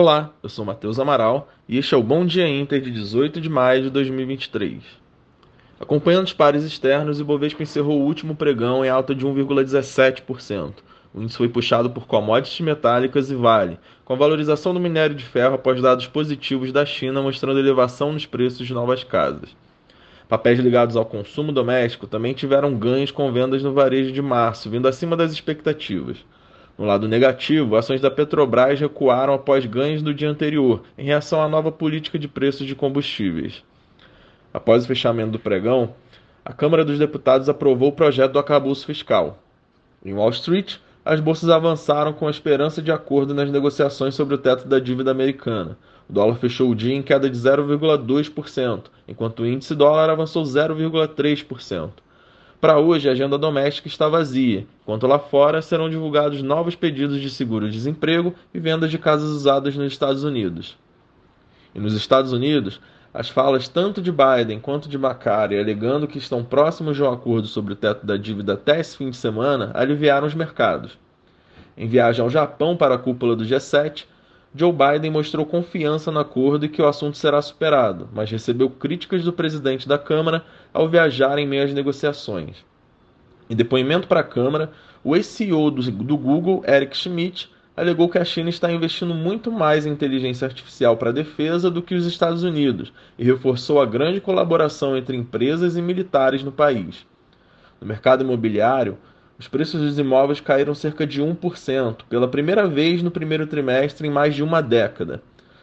Olá, eu sou Matheus Amaral e este é o Bom Dia Inter de 18 de maio de 2023. Acompanhando os pares externos, o Ibovespa encerrou o último pregão em alta de 1,17%. O índice foi puxado por commodities metálicas e Vale, com a valorização do minério de ferro após dados positivos da China mostrando elevação nos preços de novas casas. Papéis ligados ao consumo doméstico também tiveram ganhos com vendas no varejo de março, vindo acima das expectativas. No lado negativo, ações da Petrobras recuaram após ganhos do dia anterior, em reação à nova política de preços de combustíveis. Após o fechamento do pregão, a Câmara dos Deputados aprovou o projeto do acabouço fiscal. Em Wall Street, as bolsas avançaram com a esperança de acordo nas negociações sobre o teto da dívida americana. O dólar fechou o dia em queda de 0,2%, enquanto o índice dólar avançou 0,3%. Para hoje, a agenda doméstica está vazia, enquanto lá fora serão divulgados novos pedidos de seguro-desemprego e vendas de casas usadas nos Estados Unidos. E nos Estados Unidos, as falas tanto de Biden quanto de Macari alegando que estão próximos de um acordo sobre o teto da dívida até esse fim de semana aliviaram os mercados. Em viagem ao Japão para a cúpula do G7, Joe Biden mostrou confiança no acordo e que o assunto será superado, mas recebeu críticas do presidente da Câmara ao viajar em meio às negociações. Em depoimento para a Câmara, o ex-CEO do, Google, Eric Schmidt, alegou que a China está investindo muito mais em inteligência artificial para a defesa do que os Estados Unidos e reforçou a grande colaboração entre empresas e militares no país. No mercado imobiliário, os preços dos imóveis caíram cerca de 1%, pela primeira vez no primeiro trimestre em mais de uma década,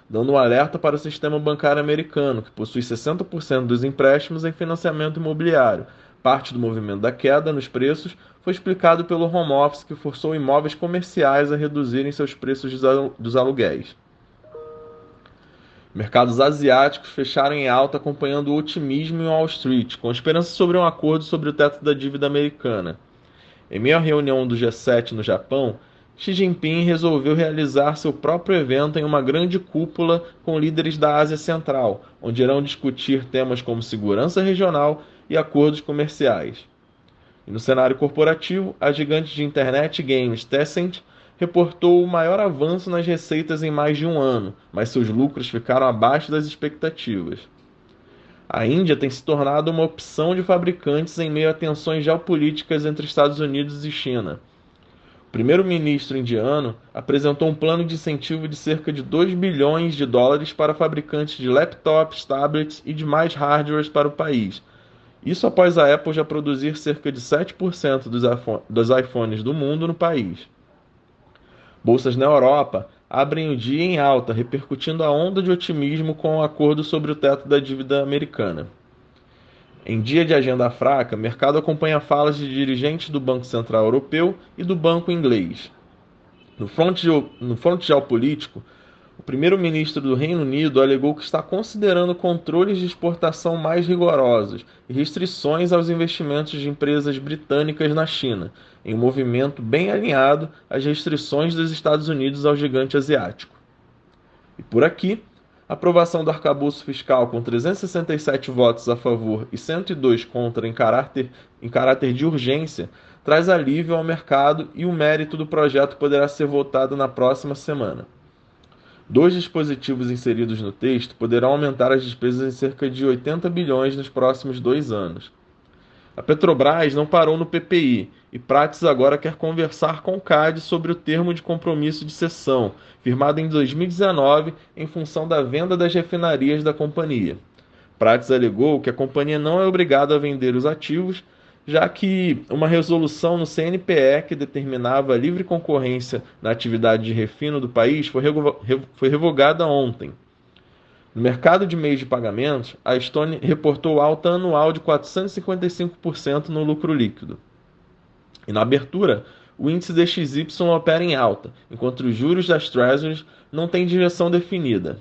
dando um alerta para o sistema bancário americano, que possui 60% dos empréstimos em financiamento imobiliário. Parte do movimento da queda nos preços foi explicado pelo home office, que forçou imóveis comerciais a reduzirem seus preços dos aluguéis. Mercados asiáticos fecharam em alta acompanhando o otimismo em Wall Street, com esperança sobre um acordo sobre o teto da dívida americana. Em meio à reunião do G7 no Japão, Xi Jinping resolveu realizar seu próprio evento em uma grande cúpula com líderes da Ásia Central, onde irão discutir temas como segurança regional e acordos comerciais. E no cenário corporativo, a gigante de internet games Tencent reportou o maior avanço nas receitas em mais de um ano, mas seus lucros ficaram abaixo das expectativas. A Índia tem se tornado uma opção de fabricantes em meio a tensões geopolíticas entre Estados Unidos e China. O primeiro-ministro indiano apresentou um plano de incentivo de cerca de 2 bilhões de dólares para fabricantes de laptops, tablets e demais hardwares para o país. Isso após a Apple já produzir cerca de 7% dos iPhones do mundo no país. Bolsas na Europa abrem o dia em alta, repercutindo a onda de otimismo com o acordo sobre o teto da dívida americana. Em dia de agenda fraca, mercado acompanha falas de dirigentes do Banco Central Europeu e do Banco Inglês. No fronte, no fronte geopolítico, o primeiro-ministro do Reino Unido alegou que está considerando controles de exportação mais rigorosos e restrições aos investimentos de empresas britânicas na China, em um movimento bem alinhado às restrições dos Estados Unidos ao gigante asiático. E por aqui, a aprovação do arcabouço fiscal com 367 votos a favor e 102 contra em caráter, em caráter de urgência traz alívio ao mercado e o mérito do projeto poderá ser votado na próxima semana. Dois dispositivos inseridos no texto poderão aumentar as despesas em cerca de 80 bilhões nos próximos dois anos. A Petrobras não parou no PPI e Prates agora quer conversar com o CAD sobre o termo de compromisso de cessão, firmado em 2019 em função da venda das refinarias da companhia. Prates alegou que a companhia não é obrigada a vender os ativos já que uma resolução no CNPE que determinava a livre concorrência na atividade de refino do país foi, revogada ontem. No mercado de meios de pagamentos, a Stone reportou alta anual de 455% no lucro líquido. E na abertura, o índice DXY opera em alta, enquanto os juros das Treasuries não têm direção definida.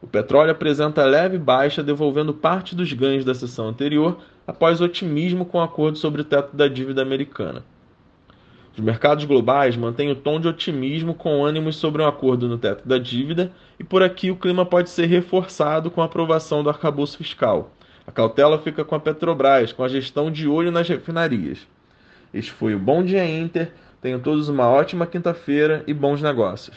O petróleo apresenta leve baixa, devolvendo parte dos ganhos da sessão anterior após otimismo com o acordo sobre o teto da dívida americana. Os mercados globais mantêm o tom de otimismo com ânimos sobre um acordo no teto da dívida e por aqui o clima pode ser reforçado com a aprovação do arcabouço fiscal. A cautela fica com a Petrobras, com a gestão de olho nas refinarias. Este foi o Bom Dia Inter. Tenham todos uma ótima quinta-feira e bons negócios.